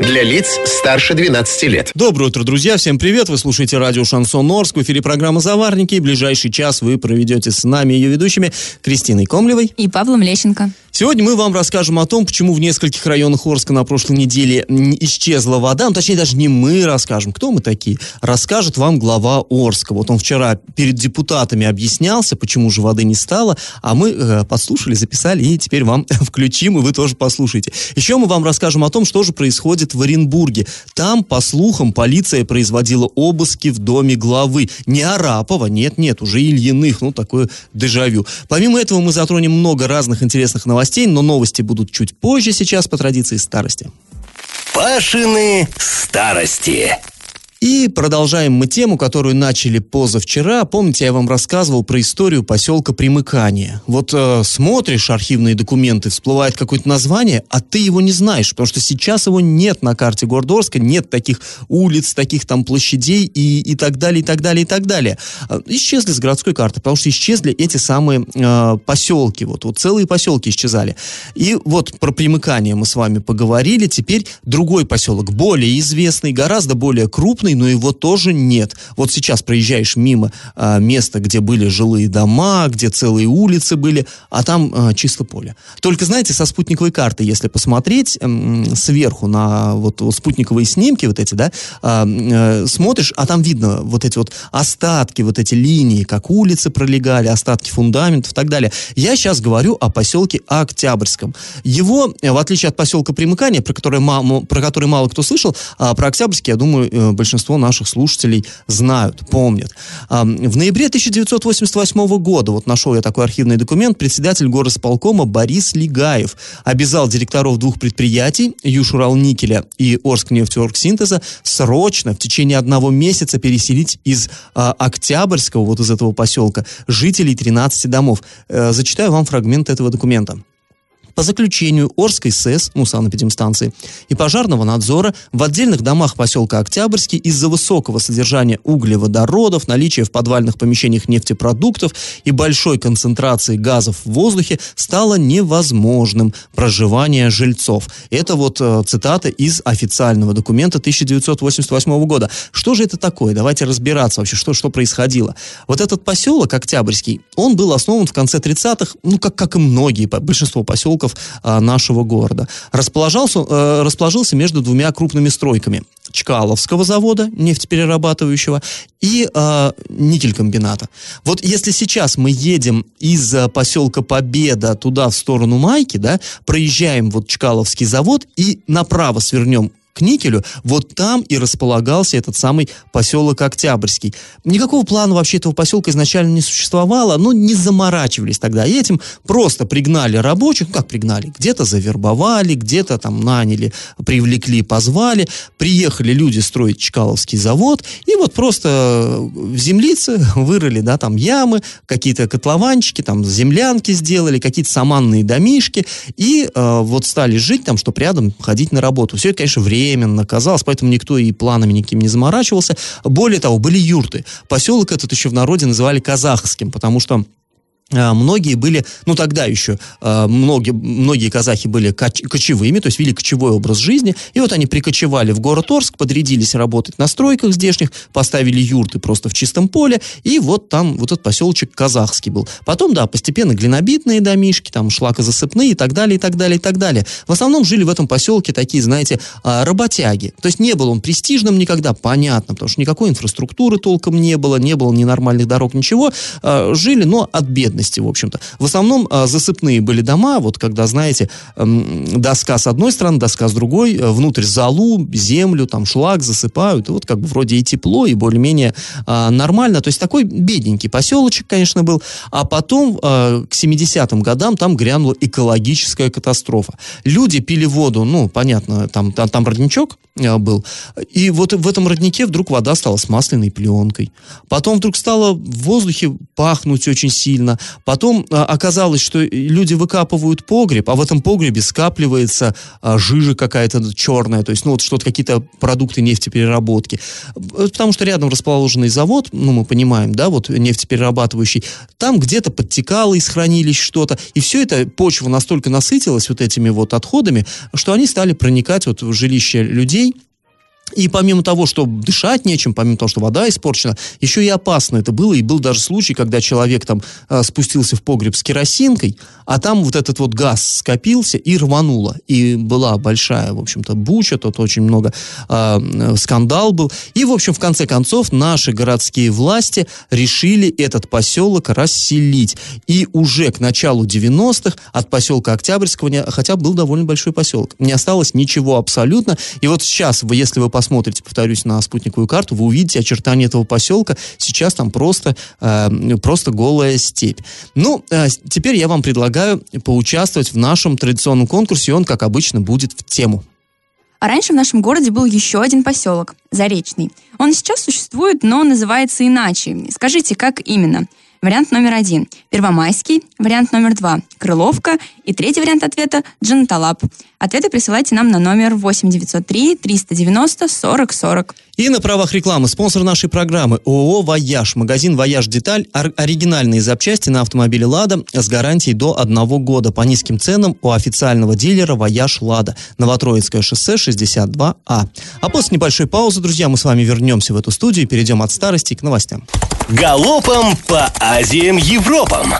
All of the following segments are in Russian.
Для лиц старше 12 лет. Доброе утро, друзья. Всем привет. Вы слушаете радио «Шансон Орск». В эфире программа «Заварники». И ближайший час вы проведете с нами ее ведущими Кристиной Комлевой и Павлом Лещенко. Сегодня мы вам расскажем о том, почему в нескольких районах Орска на прошлой неделе исчезла вода. Ну, точнее, даже не мы расскажем. Кто мы такие? Расскажет вам глава Орска. Вот он вчера перед депутатами объяснялся, почему же воды не стало, а мы э, послушали, записали, и теперь вам включим, и вы тоже послушаете. Еще мы вам расскажем о том, что же происходит в Оренбурге. Там, по слухам, полиция производила обыски в доме главы. Не Арапова, нет-нет, уже Ильиных, ну, такое дежавю. Помимо этого мы затронем много разных интересных новостей, но новости будут чуть позже сейчас по традиции старости. Пашины старости. И продолжаем мы тему, которую начали позавчера. Помните, я вам рассказывал про историю поселка Примыкания. Вот э, смотришь архивные документы, всплывает какое-то название, а ты его не знаешь, потому что сейчас его нет на карте города Орска, нет таких улиц, таких там площадей и, и так далее, и так далее, и так далее. Э, исчезли с городской карты, потому что исчезли эти самые э, поселки, вот, вот целые поселки исчезали. И вот про Примыкание мы с вами поговорили, теперь другой поселок, более известный, гораздо более крупный, зеленый, но его тоже нет. Вот сейчас проезжаешь мимо а, места, где были жилые дома, где целые улицы были, а там а, чисто поле. Только, знаете, со спутниковой карты, если посмотреть м, сверху на вот, спутниковые снимки вот эти, да, а, а, смотришь, а там видно вот эти вот остатки, вот эти линии, как улицы пролегали, остатки фундаментов и так далее. Я сейчас говорю о поселке Октябрьском. Его, в отличие от поселка Примыкания, про который, мало, про который мало кто слышал, а про Октябрьский, я думаю, э, большинство большинство наших слушателей знают, помнят. В ноябре 1988 года, вот нашел я такой архивный документ, председатель горосполкома Борис Лигаев обязал директоров двух предприятий, Южуралникеля и Орскнефтеоргсинтеза, срочно в течение одного месяца переселить из а, Октябрьского, вот из этого поселка, жителей 13 домов. Э, зачитаю вам фрагмент этого документа. По заключению Орской СЭС, ну, санэпидемстанции, и пожарного надзора в отдельных домах поселка Октябрьский из-за высокого содержания углеводородов, наличия в подвальных помещениях нефтепродуктов и большой концентрации газов в воздухе стало невозможным проживание жильцов. Это вот э, цитата из официального документа 1988 года. Что же это такое? Давайте разбираться вообще, что, что происходило. Вот этот поселок Октябрьский, он был основан в конце 30-х, ну, как, как и многие, большинство поселков поселков а, нашего города. Расположался, э, расположился между двумя крупными стройками. Чкаловского завода, нефтеперерабатывающего, и э, никелькомбината. Вот если сейчас мы едем из э, поселка Победа туда, в сторону Майки, да, проезжаем вот Чкаловский завод и направо свернем к никелю, вот там и располагался этот самый поселок Октябрьский. Никакого плана вообще этого поселка изначально не существовало, но не заморачивались тогда этим, просто пригнали рабочих, ну как пригнали, где-то завербовали, где-то там наняли, привлекли, позвали, приехали люди строить Чкаловский завод, и вот просто в землице вырыли, да, там ямы, какие-то котлованчики, там землянки сделали, какие-то саманные домишки, и э, вот стали жить там, чтобы рядом ходить на работу. Все это, конечно, время временно казалось, поэтому никто и планами никаким не заморачивался. Более того, были юрты. Поселок этот еще в народе называли казахским, потому что многие были, ну тогда еще, а, многие, многие казахи были коч, кочевыми, то есть вели кочевой образ жизни, и вот они прикочевали в город Орск, подрядились работать на стройках здешних, поставили юрты просто в чистом поле, и вот там вот этот поселочек казахский был. Потом, да, постепенно глинобитные домишки, там шлакозасыпные и так далее, и так далее, и так далее. В основном жили в этом поселке такие, знаете, а, работяги. То есть не был он престижным никогда, понятно, потому что никакой инфраструктуры толком не было, не было ни нормальных дорог, ничего. Жили, но от бедности бедности, в общем-то. В основном а, засыпные были дома, вот когда, знаете, доска с одной стороны, доска с другой, э, внутрь залу, землю, там шлак засыпают, и вот как бы вроде и тепло, и более-менее а, нормально. То есть такой бедненький поселочек, конечно, был. А потом а, к 70-м годам там грянула экологическая катастрофа. Люди пили воду, ну, понятно, там, там, там родничок, Э, был. И вот в этом роднике вдруг вода стала с масляной пленкой. Потом вдруг стало в воздухе пахнуть очень сильно. Потом а, оказалось, что люди выкапывают погреб, а в этом погребе скапливается а, жижа какая-то черная, то есть, ну, вот что-то, какие-то продукты нефтепереработки. Потому что рядом расположенный завод, ну, мы понимаем, да, вот нефтеперерабатывающий, там где-то подтекало из хранилищ что-то, и все это, почва настолько насытилась вот этими вот отходами, что они стали проникать вот в жилище людей, и помимо того, что дышать нечем, помимо того, что вода испорчена, еще и опасно это было. И был даже случай, когда человек там э, спустился в погреб с керосинкой, а там вот этот вот газ скопился и рвануло. И была большая, в общем-то, буча, тут очень много э, скандал был. И, в общем, в конце концов, наши городские власти решили этот поселок расселить. И уже к началу 90-х от поселка Октябрьского, хотя был довольно большой поселок, не осталось ничего абсолютно. И вот сейчас, если вы посмотрите, повторюсь, на спутниковую карту, вы увидите очертания этого поселка. Сейчас там просто, э, просто голая степь. Ну, э, теперь я вам предлагаю поучаствовать в нашем традиционном конкурсе, и он, как обычно, будет в тему. А раньше в нашем городе был еще один поселок, Заречный. Он сейчас существует, но называется иначе. Скажите, как именно? Вариант номер один – Первомайский. Вариант номер два – Крыловка. И третий вариант ответа – Джанаталап. Ответы присылайте нам на номер 8903 390 40 40. И на правах рекламы спонсор нашей программы ООО «Вояж». Магазин «Вояж Деталь». Оригинальные запчасти на автомобиле «Лада» с гарантией до одного года по низким ценам у официального дилера «Вояж Лада». Новотроицкое шоссе 62А. А после небольшой паузы, друзья, мы с вами вернемся в эту студию и перейдем от старости к новостям. Галопом по Азиям Европам!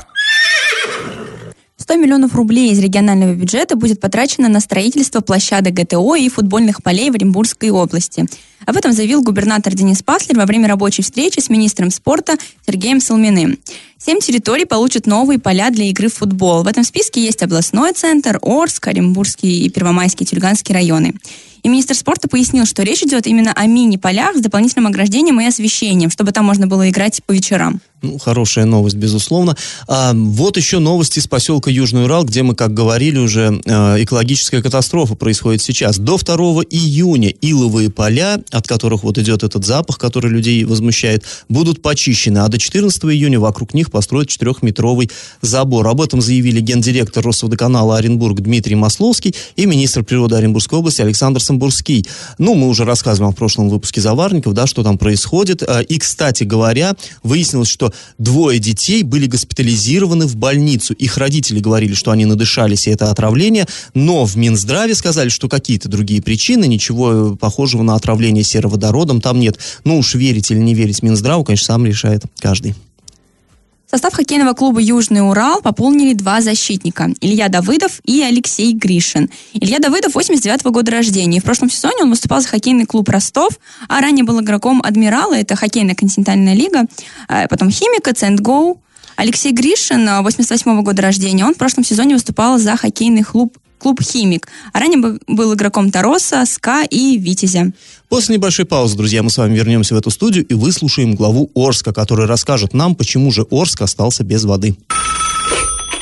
100 миллионов рублей из регионального бюджета будет потрачено на строительство площадок ГТО и футбольных полей в Оренбургской области. Об этом заявил губернатор Денис Паслер во время рабочей встречи с министром спорта Сергеем Солминым. Семь территорий получат новые поля для игры в футбол. В этом списке есть областной центр, Орск, Оренбургский и Первомайский, Тюльганский районы. И министр спорта пояснил, что речь идет именно о мини-полях с дополнительным ограждением и освещением, чтобы там можно было играть по вечерам. Ну, хорошая новость, безусловно. А, вот еще новости из поселка Южный Урал, где мы, как говорили уже, э, экологическая катастрофа происходит сейчас. До 2 июня иловые поля, от которых вот идет этот запах, который людей возмущает, будут почищены, а до 14 июня вокруг них построят 4-метровый забор. Об этом заявили гендиректор Росводоканала Оренбург Дмитрий Масловский и министр природы Оренбургской области Александр Самбурский. Ну, мы уже рассказываем в прошлом выпуске Заварников, да, что там происходит. А, и, кстати говоря, выяснилось, что двое детей были госпитализированы в больницу. Их родители говорили, что они надышались, и это отравление, но в Минздраве сказали, что какие-то другие причины, ничего похожего на отравление сероводородом там нет. Ну уж верить или не верить Минздраву, конечно, сам решает каждый. Состав хоккейного клуба «Южный Урал» пополнили два защитника – Илья Давыдов и Алексей Гришин. Илья Давыдов 89 -го года рождения. В прошлом сезоне он выступал за хоккейный клуб «Ростов», а ранее был игроком «Адмирала», это хоккейная континентальная лига, а потом «Химика», «Центгоу». Алексей Гришин, 88 -го года рождения, он в прошлом сезоне выступал за хоккейный клуб клуб «Химик». А ранее был игроком «Тароса», «СКА» и «Витязя». После небольшой паузы, друзья, мы с вами вернемся в эту студию и выслушаем главу Орска, который расскажет нам, почему же Орск остался без воды.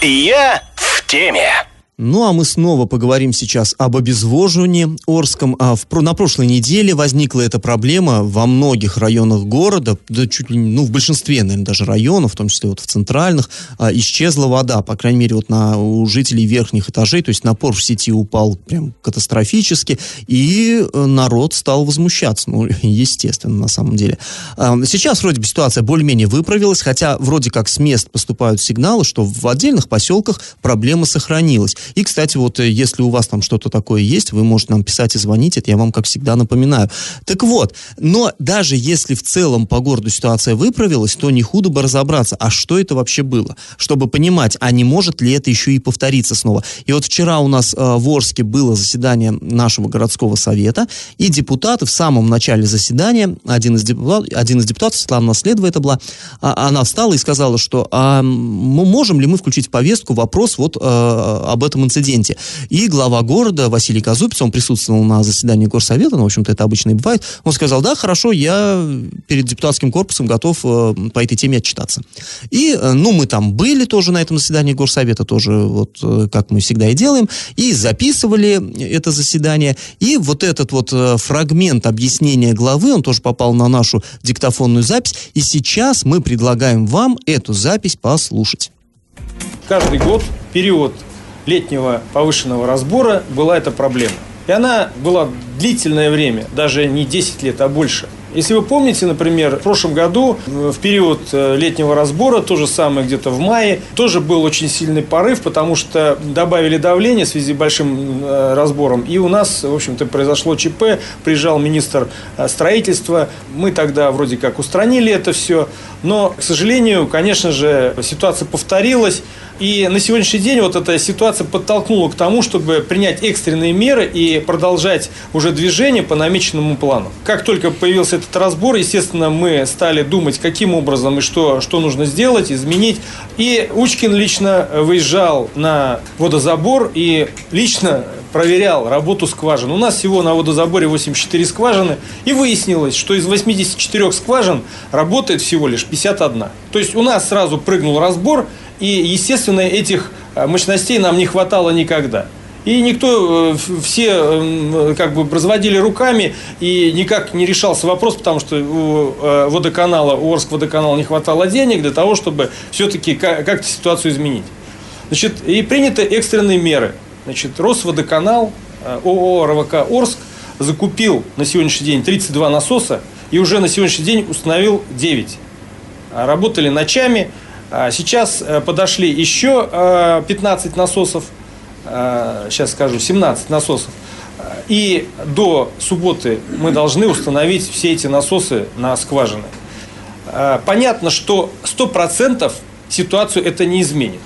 Я в теме. Ну а мы снова поговорим сейчас об обезвоживании Орском. А в, на прошлой неделе возникла эта проблема во многих районах города, да чуть ли ну в большинстве, наверное, даже районов, в том числе вот в центральных, а, исчезла вода, по крайней мере вот на у жителей верхних этажей, то есть напор в сети упал прям катастрофически, и э, народ стал возмущаться, ну естественно на самом деле. А, сейчас вроде бы ситуация более-менее выправилась, хотя вроде как с мест поступают сигналы, что в отдельных поселках проблема сохранилась. И, кстати, вот э, если у вас там что-то такое есть, вы можете нам писать и звонить, это я вам, как всегда, напоминаю. Так вот, но даже если в целом по городу ситуация выправилась, то не худо бы разобраться, а что это вообще было, чтобы понимать, а не может ли это еще и повториться снова. И вот вчера у нас э, в Орске было заседание нашего городского совета, и депутаты в самом начале заседания, один из, депутат, один из депутатов, Светлана Наследова это была, а, она встала и сказала, что а, можем ли мы включить в повестку вопрос вот а, об этом этом инциденте. И глава города Василий Казупец, он присутствовал на заседании горсовета, ну, в общем-то, это обычно и бывает, он сказал, да, хорошо, я перед депутатским корпусом готов э, по этой теме отчитаться. И, э, ну, мы там были тоже на этом заседании горсовета, тоже вот э, как мы всегда и делаем, и записывали это заседание, и вот этот вот э, фрагмент объяснения главы, он тоже попал на нашу диктофонную запись, и сейчас мы предлагаем вам эту запись послушать. каждый год, период летнего повышенного разбора, была эта проблема. И она была длительное время, даже не 10 лет, а больше – если вы помните, например, в прошлом году, в период э, летнего разбора, то же самое где-то в мае, тоже был очень сильный порыв, потому что добавили давление в связи с большим э, разбором. И у нас, в общем-то, произошло ЧП, приезжал министр э, строительства. Мы тогда вроде как устранили это все. Но, к сожалению, конечно же, ситуация повторилась. И на сегодняшний день вот эта ситуация подтолкнула к тому, чтобы принять экстренные меры и продолжать уже движение по намеченному плану. Как только появился этот разбор, естественно, мы стали думать, каким образом и что, что нужно сделать, изменить. И Учкин лично выезжал на водозабор и лично проверял работу скважин. У нас всего на водозаборе 84 скважины, и выяснилось, что из 84 скважин работает всего лишь 51. То есть у нас сразу прыгнул разбор, и, естественно, этих э, мощностей нам не хватало никогда. И никто, э, все э, как бы разводили руками, и никак не решался вопрос, потому что у водоканала, у Орск водоканала не хватало денег для того, чтобы все-таки как-то ситуацию изменить. Значит, и приняты экстренные меры. Значит, Росводоканал, ООО РВК Орск закупил на сегодняшний день 32 насоса и уже на сегодняшний день установил 9. Работали ночами, а сейчас э, подошли еще 15 э, насосов, сейчас э, скажу, 17 насосов. И до субботы мы должны установить все эти насосы на скважины. Понятно, что 100% ситуацию это не изменит.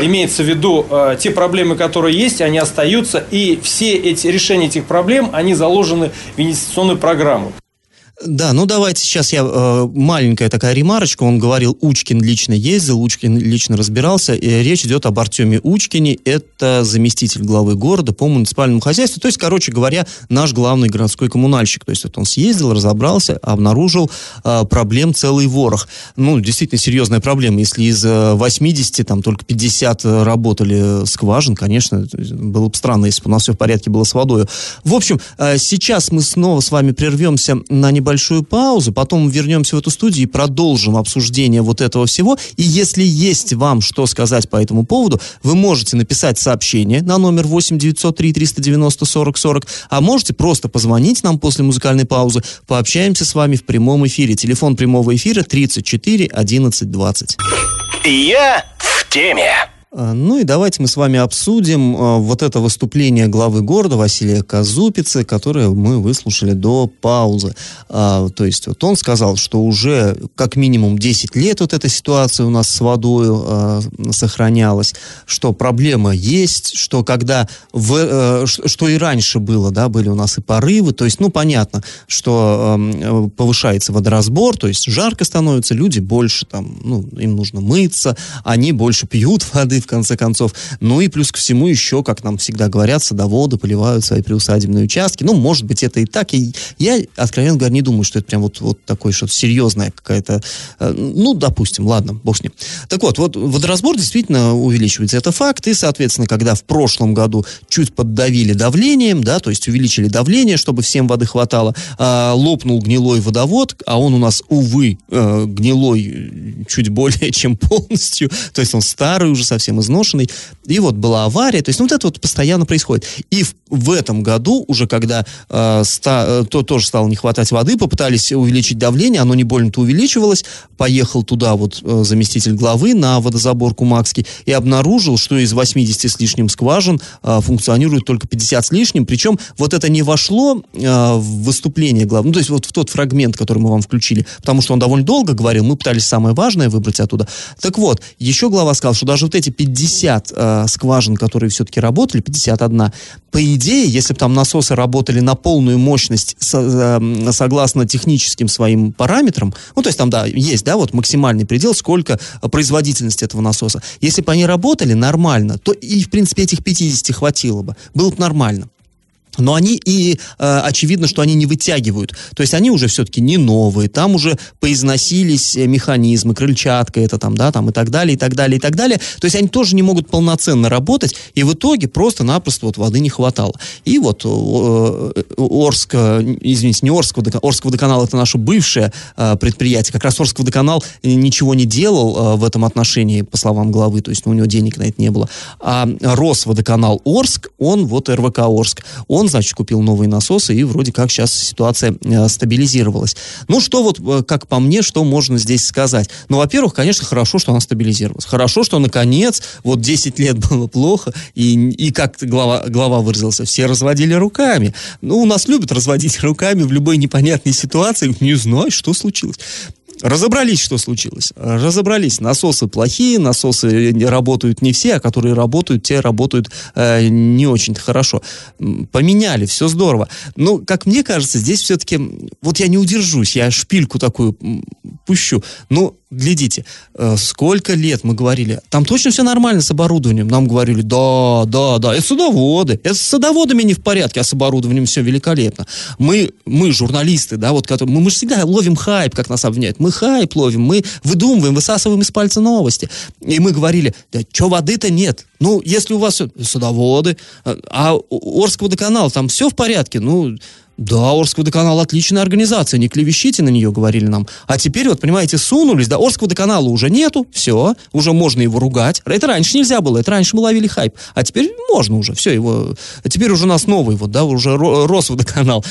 Имеется в виду те проблемы, которые есть, они остаются, и все эти решения этих проблем, они заложены в инвестиционную программу. Да, ну давайте сейчас я э, маленькая такая ремарочка. Он говорил, Учкин лично ездил, Учкин лично разбирался. И речь идет об Артеме Учкине. Это заместитель главы города по муниципальному хозяйству. То есть, короче говоря, наш главный городской коммунальщик. То есть, вот он съездил, разобрался, обнаружил э, проблем целый ворох. Ну, действительно серьезная проблема. Если из 80 там только 50 работали скважин, конечно, было бы странно, если бы у нас все в порядке было с водой. В общем, э, сейчас мы снова с вами прервемся на небольшой небольшую паузу, потом вернемся в эту студию и продолжим обсуждение вот этого всего. И если есть вам что сказать по этому поводу, вы можете написать сообщение на номер 8 903 390 40 40, а можете просто позвонить нам после музыкальной паузы, пообщаемся с вами в прямом эфире. Телефон прямого эфира 34 11 20. Я в теме. А, ну и давайте мы с вами обсудим а, вот это выступление главы города Василия Казупицы, которое мы выслушали до паузы. А, то есть вот он сказал, что уже как минимум 10 лет вот эта ситуация у нас с водой сохранялась, что проблема есть, что когда в, что и раньше было, да, были у нас и порывы, то есть, ну, понятно, что повышается водоразбор, то есть жарко становится, люди больше там, ну, им нужно мыться, они больше пьют воды, в конце концов. Ну и плюс ко всему еще, как нам всегда говорят, садоводы поливают свои приусадебные участки. Ну, может быть, это и так. И я, откровенно говоря, не думаю, что это прям вот, вот такое что-то серьезное какая-то... Э, ну, допустим, ладно, бог с ним. Так вот, вот водоразбор действительно увеличивается. Это факт. И, соответственно, когда в прошлом году чуть поддавили давлением, да, то есть увеличили давление, чтобы всем воды хватало, а, лопнул гнилой водовод, а он у нас, увы, э, гнилой чуть более чем полностью, то есть он старый уже совсем совсем изношенный. И вот была авария. То есть ну, вот это вот постоянно происходит. И в, в этом году, уже когда э, ста, э, то тоже стало не хватать воды, попытались увеличить давление, оно не больно-то увеличивалось. Поехал туда вот э, заместитель главы на водозаборку Макский и обнаружил, что из 80 с лишним скважин э, функционирует только 50 с лишним. Причем вот это не вошло э, в выступление главы, ну, то есть вот в тот фрагмент, который мы вам включили, потому что он довольно долго говорил, мы пытались самое важное выбрать оттуда. Так вот, еще глава сказал, что даже вот эти 50 э, скважин, которые все-таки работали, 51, по идее, если бы там насосы работали на полную мощность со, э, согласно техническим своим параметрам, ну, то есть там, да, есть, да, вот максимальный предел, сколько производительность этого насоса. Если бы они работали нормально, то и, в принципе, этих 50 хватило бы. Было бы нормально. Но они и э, очевидно, что они не вытягивают. То есть они уже все-таки не новые, там уже поизносились э, механизмы, крыльчатка это там, да, там и так далее, и так далее, и так далее. То есть они тоже не могут полноценно работать, и в итоге просто-напросто вот воды не хватало. И вот э, Орск, извините, не Орск, Орск водоканал это наше бывшее э, предприятие. Как раз Орск водоканал ничего не делал э, в этом отношении, по словам главы, то есть ну, у него денег на это не было. А Росводоканал Орск, он вот РВК Орск, он значит, купил новые насосы, и вроде как сейчас ситуация э, стабилизировалась. Ну, что вот, э, как по мне, что можно здесь сказать? Ну, во-первых, конечно, хорошо, что она стабилизировалась. Хорошо, что, наконец, вот 10 лет было плохо, и, и как глава, глава выразился, все разводили руками. Ну, у нас любят разводить руками в любой непонятной ситуации. Не знаю, что случилось. Разобрались, что случилось. Разобрались. Насосы плохие, насосы работают не все, а которые работают, те работают э, не очень хорошо. Поменяли, все здорово. Но, как мне кажется, здесь все-таки, вот я не удержусь, я шпильку такую пущу. Ну, глядите, э, сколько лет мы говорили, там точно все нормально с оборудованием. Нам говорили, да, да, да, это садоводы. Это с садоводами не в порядке, а с оборудованием все великолепно. Мы, мы журналисты, да, вот, которые, мы, мы же всегда ловим хайп, как нас обвиняют. Мы хайп ловим, мы выдумываем, высасываем из пальца новости. И мы говорили, да что воды-то нет. Ну, если у вас садоводы, а, а Орск водоканал, там все в порядке, ну, да, Орск водоканал отличная организация, не клевещите на нее, говорили нам. А теперь, вот, понимаете, сунулись, да, Орск водоканала уже нету, все, уже можно его ругать. Это раньше нельзя было, это раньше мы ловили хайп. А теперь можно уже, все, его, теперь уже у нас новый, вот, да, уже Росводоканал.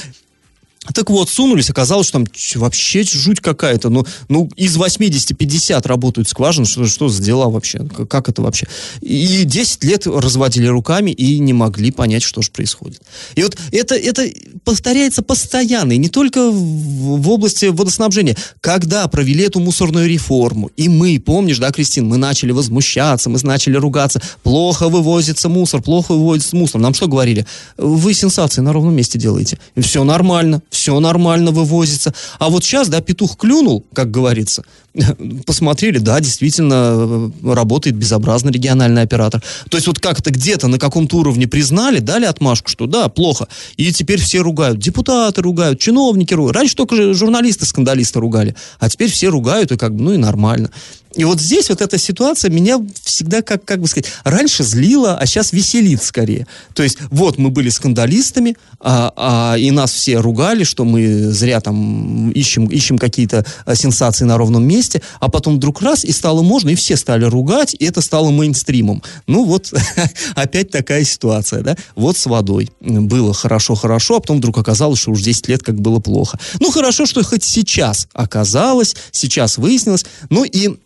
Так вот, сунулись, оказалось, что там вообще жуть какая-то. Ну, ну из 80 50 работают скважины. Что, что за дела вообще? Как это вообще? И 10 лет разводили руками и не могли понять, что же происходит. И вот это, это повторяется постоянно, и не только в, в области водоснабжения. Когда провели эту мусорную реформу, и мы, помнишь, да, Кристин, мы начали возмущаться, мы начали ругаться, плохо вывозится мусор, плохо вывозится мусор. Нам что говорили? Вы сенсации на ровном месте делаете. Все нормально, все нормально вывозится. А вот сейчас, да, петух клюнул, как говорится, посмотрели, да, действительно э, работает безобразно региональный оператор. То есть вот как-то где-то на каком-то уровне признали, дали отмашку, что да, плохо. И теперь все ругают. Депутаты ругают, чиновники ругают. Раньше только журналисты-скандалисты ругали, а теперь все ругают, и как бы, ну и нормально. И вот здесь вот эта ситуация меня всегда, как, как бы сказать, раньше злила, а сейчас веселит скорее. То есть вот мы были скандалистами, а, а, и нас все ругали, что мы зря там ищем, ищем какие-то а, сенсации на ровном месте, а потом вдруг раз, и стало можно, и все стали ругать, и это стало мейнстримом. Ну вот, опять такая ситуация, да? Вот с водой. Было хорошо-хорошо, а потом вдруг оказалось, что уж 10 лет как было плохо. Ну хорошо, что хоть сейчас оказалось, сейчас выяснилось. Ну и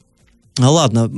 Ладно,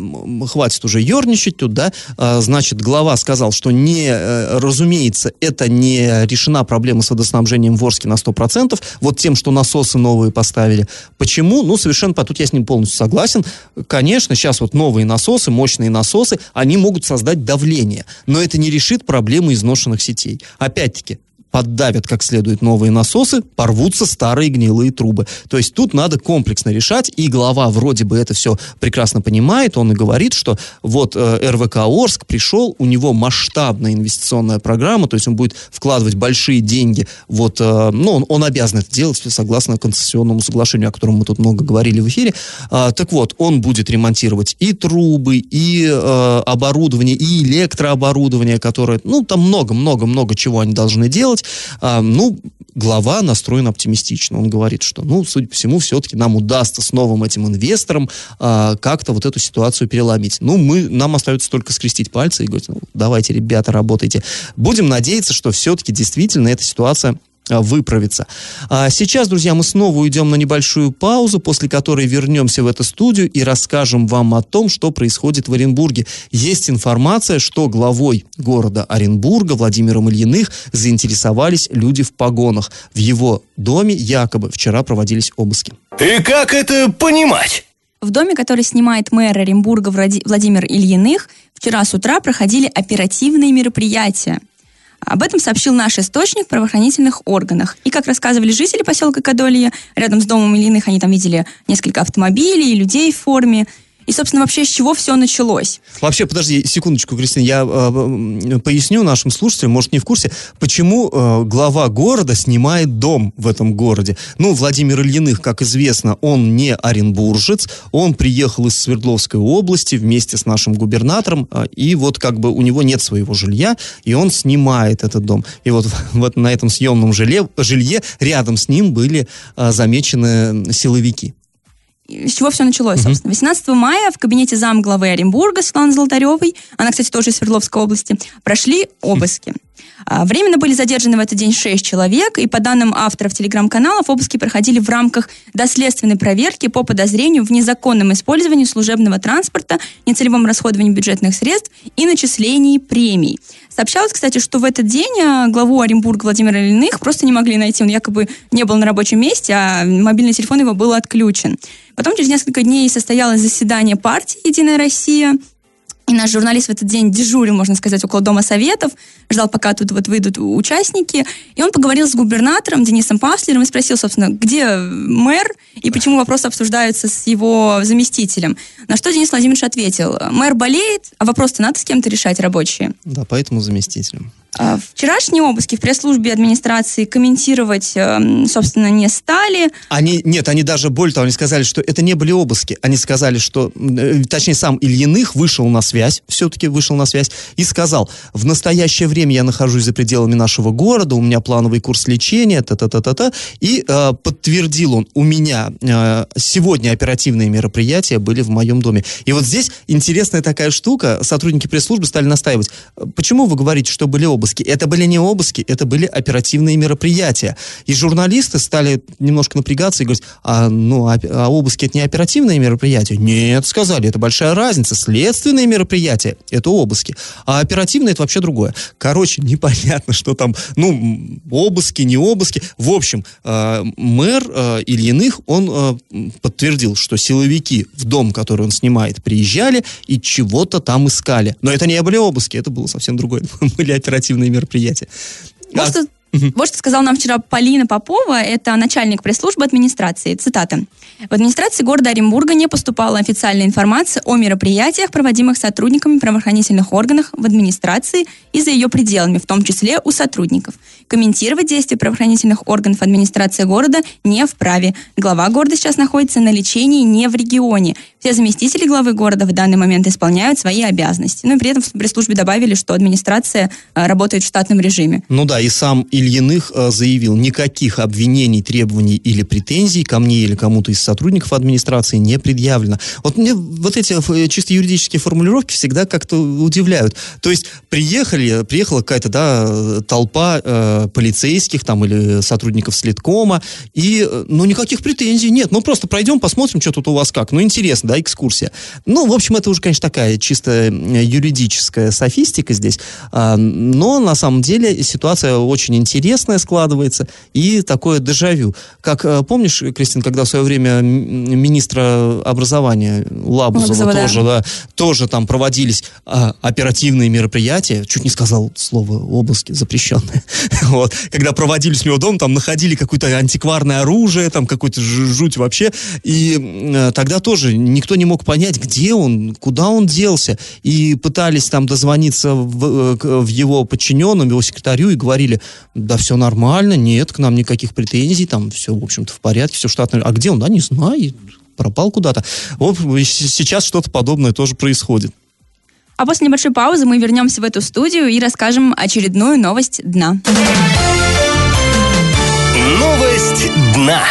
хватит уже ерничать тут, да, а, значит, глава сказал, что не, э, разумеется, это не решена проблема с водоснабжением в Орске на 100%, вот тем, что насосы новые поставили. Почему? Ну, совершенно, тут я с ним полностью согласен. Конечно, сейчас вот новые насосы, мощные насосы, они могут создать давление, но это не решит проблемы изношенных сетей. Опять-таки, поддавят как следует новые насосы, порвутся старые гнилые трубы. То есть тут надо комплексно решать, и глава вроде бы это все прекрасно понимает, он и говорит, что вот э, РВК Орск пришел, у него масштабная инвестиционная программа, то есть он будет вкладывать большие деньги, вот, э, ну, он, он обязан это делать согласно концессионному соглашению, о котором мы тут много говорили в эфире. А, так вот, он будет ремонтировать и трубы, и э, оборудование, и электрооборудование, которое, ну, там много-много-много чего они должны делать, делать. А, ну, глава настроен оптимистично. Он говорит, что, ну, судя по всему, все-таки нам удастся с новым этим инвестором а, как-то вот эту ситуацию переломить. Ну, мы, нам остается только скрестить пальцы и говорить, ну, давайте, ребята, работайте. Будем надеяться, что все-таки действительно эта ситуация выправиться. А сейчас, друзья, мы снова уйдем на небольшую паузу, после которой вернемся в эту студию и расскажем вам о том, что происходит в Оренбурге. Есть информация, что главой города Оренбурга Владимиром Ильиных заинтересовались люди в погонах. В его доме якобы вчера проводились обыски. И как это понимать? В доме, который снимает мэр Оренбурга Владимир Ильиных, вчера с утра проходили оперативные мероприятия – об этом сообщил наш источник в правоохранительных органах. И, как рассказывали жители поселка Кадолье, рядом с домом Ильиных они там видели несколько автомобилей людей в форме. И, собственно, вообще с чего все началось? Вообще, подожди секундочку, Кристина, я э, поясню нашим слушателям, может, не в курсе, почему э, глава города снимает дом в этом городе. Ну, Владимир Ильиных, как известно, он не оренбуржец, он приехал из Свердловской области вместе с нашим губернатором, э, и вот как бы у него нет своего жилья, и он снимает этот дом. И вот, вот на этом съемном жилье, жилье рядом с ним были э, замечены силовики с чего все началось, собственно. 18 мая в кабинете замглавы Оренбурга Светланы Золотаревой, она, кстати, тоже из Свердловской области, прошли обыски. А, временно были задержаны в этот день 6 человек, и по данным авторов телеграм-каналов, обыски проходили в рамках доследственной проверки по подозрению в незаконном использовании служебного транспорта, нецелевом расходовании бюджетных средств и начислении премий. Сообщалось, кстати, что в этот день а, главу Оренбурга Владимира Ильиных просто не могли найти. Он якобы не был на рабочем месте, а мобильный телефон его был отключен. Потом через несколько дней состоялось заседание партии «Единая Россия», и наш журналист в этот день дежурил, можно сказать, около Дома Советов, ждал, пока тут вот выйдут участники. И он поговорил с губернатором Денисом Паслером и спросил, собственно, где мэр и почему вопросы обсуждаются с его заместителем. На что Денис Владимирович ответил, мэр болеет, а вопрос-то надо с кем-то решать рабочие. Да, поэтому заместителем. А, вчерашние обыски в пресс-службе администрации комментировать, эм, собственно, не стали. Они, нет, они даже более того, они сказали, что это не были обыски. Они сказали, что, э, точнее, сам Ильиных вышел на связь, все-таки вышел на связь, и сказал, в настоящее время я нахожусь за пределами нашего города, у меня плановый курс лечения, та-та-та-та-та, и э, подтвердил он, у меня э, сегодня оперативные мероприятия были в моем доме. И вот здесь интересная такая штука, сотрудники пресс-службы стали настаивать, почему вы говорите, что были обыски? Обыски. Это были не обыски, это были оперативные мероприятия. И журналисты стали немножко напрягаться и говорить, а, ну, а, обыски это не оперативные мероприятия? Нет, сказали, это большая разница. Следственные мероприятия – это обыски. А оперативные – это вообще другое. Короче, непонятно, что там, ну, обыски, не обыски. В общем, э, мэр э, Ильиных, он э, подтвердил, что силовики в дом, который он снимает, приезжали и чего-то там искали. Но это не были обыски, это было совсем другое. Были оперативные спортивные мероприятия. Вот, а... что, вот что сказала нам вчера Полина Попова, это начальник пресс-службы администрации. Цитата. В администрации города Оренбурга не поступала официальная информация о мероприятиях, проводимых сотрудниками правоохранительных органов в администрации и за ее пределами, в том числе у сотрудников. Комментировать действия правоохранительных органов администрации города не вправе. Глава города сейчас находится на лечении не в регионе. Все заместители главы города в данный момент исполняют свои обязанности. Ну и при этом в пресс-службе добавили, что администрация э, работает в штатном режиме. Ну да, и сам Ильиных э, заявил, никаких обвинений, требований или претензий ко мне или кому-то из сотрудников администрации не предъявлено. Вот мне вот эти э, чисто юридические формулировки всегда как-то удивляют. То есть приехали, приехала какая-то, да, толпа э, полицейских там или сотрудников следкома, и, ну, никаких претензий нет. Ну, просто пройдем, посмотрим, что тут у вас как. Ну, интересно, да, экскурсия. Ну, в общем, это уже, конечно, такая чисто юридическая софистика здесь, а, но на самом деле ситуация очень интересная складывается, и такое дежавю. Как, помнишь, Кристин, когда в свое время министра образования Лабузова Лабузова, тоже, да. да, тоже там проводились а, оперативные мероприятия, чуть не сказал слово обыски запрещенное, вот, когда проводились у него дом, там находили какое-то антикварное оружие, там какой-то жуть вообще, и э, тогда тоже никто не мог понять, где он, куда он делся, и пытались там дозвониться в, э, в его подчиненным, его секретарю, и говорили, да все нормально, нет, к нам никаких претензий, там все, в общем-то, в порядке, все штатно, а где он, да, не знаю, пропал куда-то. Вот сейчас что-то подобное тоже происходит. А после небольшой паузы мы вернемся в эту студию и расскажем очередную новость дна. Новость дна.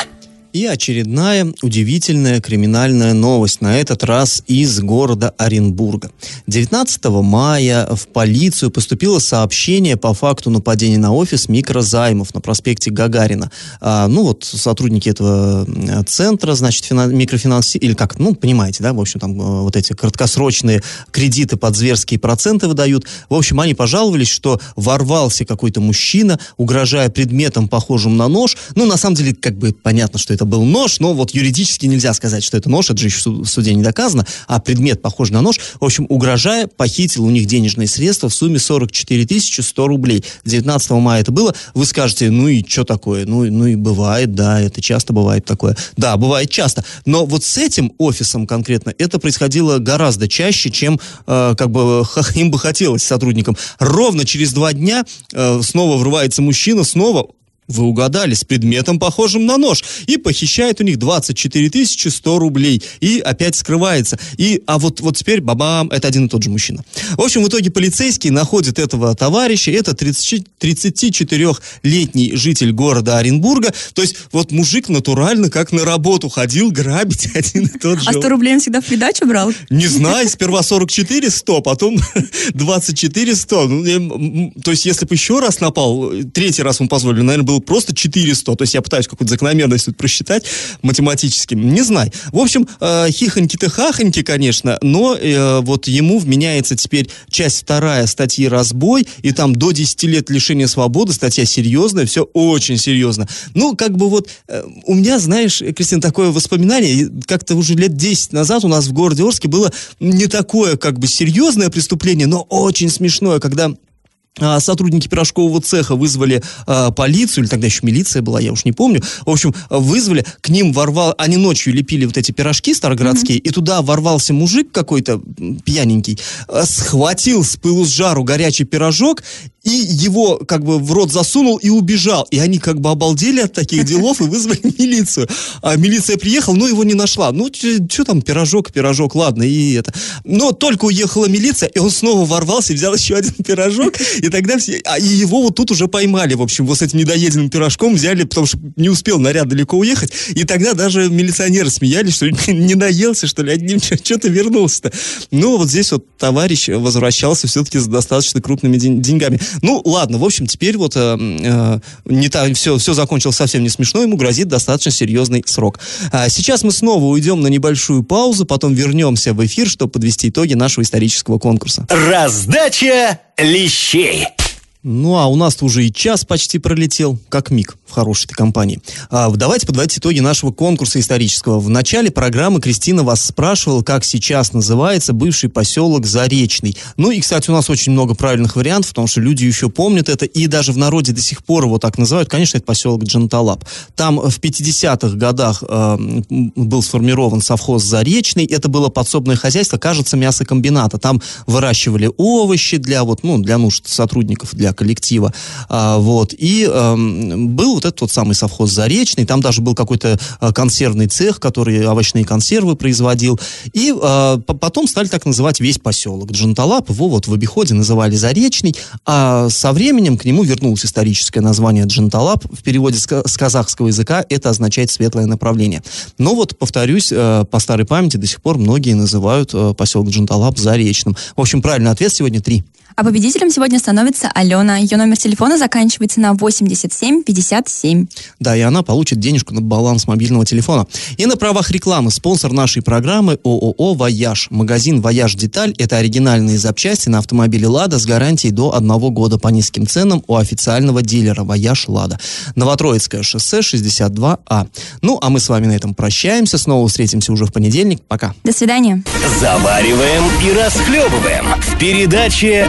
И очередная удивительная криминальная новость, на этот раз из города Оренбурга. 19 мая в полицию поступило сообщение по факту нападения на офис микрозаймов на проспекте Гагарина. А, ну вот сотрудники этого центра, значит, финан... микрофинанси... или как, ну, понимаете, да, в общем, там э, вот эти краткосрочные кредиты под зверские проценты выдают. В общем, они пожаловались, что ворвался какой-то мужчина, угрожая предметом, похожим на нож. Ну, на самом деле, как бы понятно, что это это был нож, но вот юридически нельзя сказать, что это нож, это же еще в суде не доказано, а предмет похож на нож. В общем, угрожая, похитил у них денежные средства в сумме 44 тысячи 100 рублей. 19 мая это было. Вы скажете, ну и что такое? Ну, ну и бывает, да, это часто бывает такое. Да, бывает часто. Но вот с этим офисом конкретно это происходило гораздо чаще, чем э, как бы им бы хотелось сотрудникам. Ровно через два дня э, снова врывается мужчина, снова вы угадали, с предметом, похожим на нож. И похищает у них 24 100 рублей. И опять скрывается. И, а вот, вот теперь, бабам, это один и тот же мужчина. В общем, в итоге полицейские находят этого товарища. Это 34-летний житель города Оренбурга. То есть, вот мужик натурально как на работу ходил грабить один и тот же. А 100 рублей он всегда в придачу брал? Не знаю, сперва 44 100, потом 24 100. Ну, то есть, если бы еще раз напал, третий раз он позволил, наверное, было просто 400. То есть я пытаюсь какую-то закономерность тут просчитать математически. Не знаю. В общем, э, хихоньки-то хахоньки, конечно, но э, вот ему вменяется теперь часть вторая статьи «Разбой», и там до 10 лет лишения свободы, статья серьезная, все очень серьезно. Ну, как бы вот э, у меня, знаешь, Кристина, такое воспоминание, как-то уже лет 10 назад у нас в городе Орске было не такое как бы серьезное преступление, но очень смешное, когда сотрудники пирожкового цеха вызвали а, полицию, или тогда еще милиция была, я уж не помню. В общем, вызвали, к ним ворвал, они ночью лепили вот эти пирожки староградские, mm-hmm. и туда ворвался мужик какой-то пьяненький, а, схватил с пылу с жару горячий пирожок и его как бы в рот засунул и убежал. И они как бы обалдели от таких делов и вызвали милицию. А милиция приехала, но его не нашла. Ну, что там, пирожок, пирожок, ладно, и это. Но только уехала милиция, и он снова ворвался взял еще один пирожок, и тогда все... А и его вот тут уже поймали, в общем, вот с этим недоеденным пирожком взяли, потому что не успел наряд далеко уехать, и тогда даже милиционеры смеялись, что не наелся, что ли, одним что-то вернулся-то. Ну, вот здесь вот товарищ возвращался все-таки с достаточно крупными деньгами. Ну, ладно, в общем, теперь вот э, э, не та, все, все закончилось совсем не смешно, ему грозит достаточно серьезный срок. А сейчас мы снова уйдем на небольшую паузу, потом вернемся в эфир, чтобы подвести итоги нашего исторического конкурса. Раздача лещей. Ну, а у нас уже и час почти пролетел, как миг хорошей этой компании. А, давайте подводить итоги нашего конкурса исторического. В начале программы Кристина вас спрашивала, как сейчас называется бывший поселок Заречный. Ну и, кстати, у нас очень много правильных вариантов, потому что люди еще помнят это, и даже в народе до сих пор его так называют. Конечно, это поселок Джанталап. Там в 50-х годах э, был сформирован совхоз Заречный. Это было подсобное хозяйство, кажется, мясокомбината. Там выращивали овощи для, вот, ну, для нужд сотрудников, для коллектива. А, вот. И а, был вот этот вот самый совхоз Заречный, там даже был какой-то а, консервный цех, который овощные консервы производил. И а, потом стали так называть весь поселок. Джанталап его вот в обиходе называли Заречный, а со временем к нему вернулось историческое название Джанталап. В переводе с казахского языка это означает светлое направление. Но вот, повторюсь, э, по старой памяти до сих пор многие называют э, поселок Джанталап Заречным. В общем, правильный ответ сегодня три. А победителем сегодня становится Алена. Ее номер телефона заканчивается на 8757. Да, и она получит денежку на баланс мобильного телефона. И на правах рекламы спонсор нашей программы ООО «Вояж». Магазин «Вояж Деталь» — это оригинальные запчасти на автомобиле «Лада» с гарантией до одного года по низким ценам у официального дилера «Вояж Лада». Новотроицкое шоссе 62А. Ну, а мы с вами на этом прощаемся. Снова встретимся уже в понедельник. Пока. До свидания. Завариваем и расхлебываем в передаче